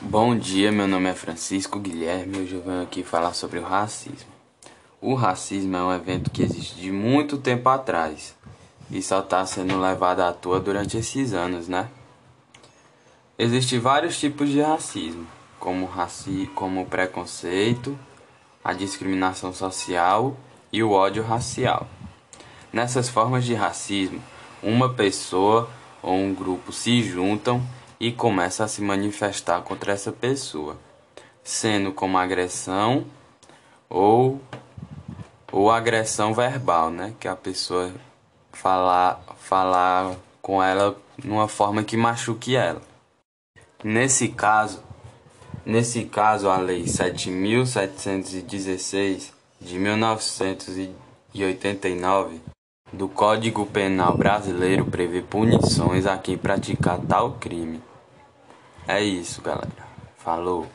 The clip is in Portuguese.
Bom dia, meu nome é Francisco Guilherme e hoje eu venho aqui falar sobre o racismo. O racismo é um evento que existe de muito tempo atrás e só está sendo levado à toa durante esses anos, né? Existem vários tipos de racismo, como, raci como o preconceito, a discriminação social e o ódio racial. Nessas formas de racismo, uma pessoa ou um grupo se juntam e começa a se manifestar contra essa pessoa, sendo como agressão ou ou agressão verbal, né, que a pessoa falar falar com ela numa forma que machuque ela. Nesse caso, nesse caso a lei 7716 de 1989 do Código Penal Brasileiro prevê punições a quem praticar tal crime. É isso, galera. Falou.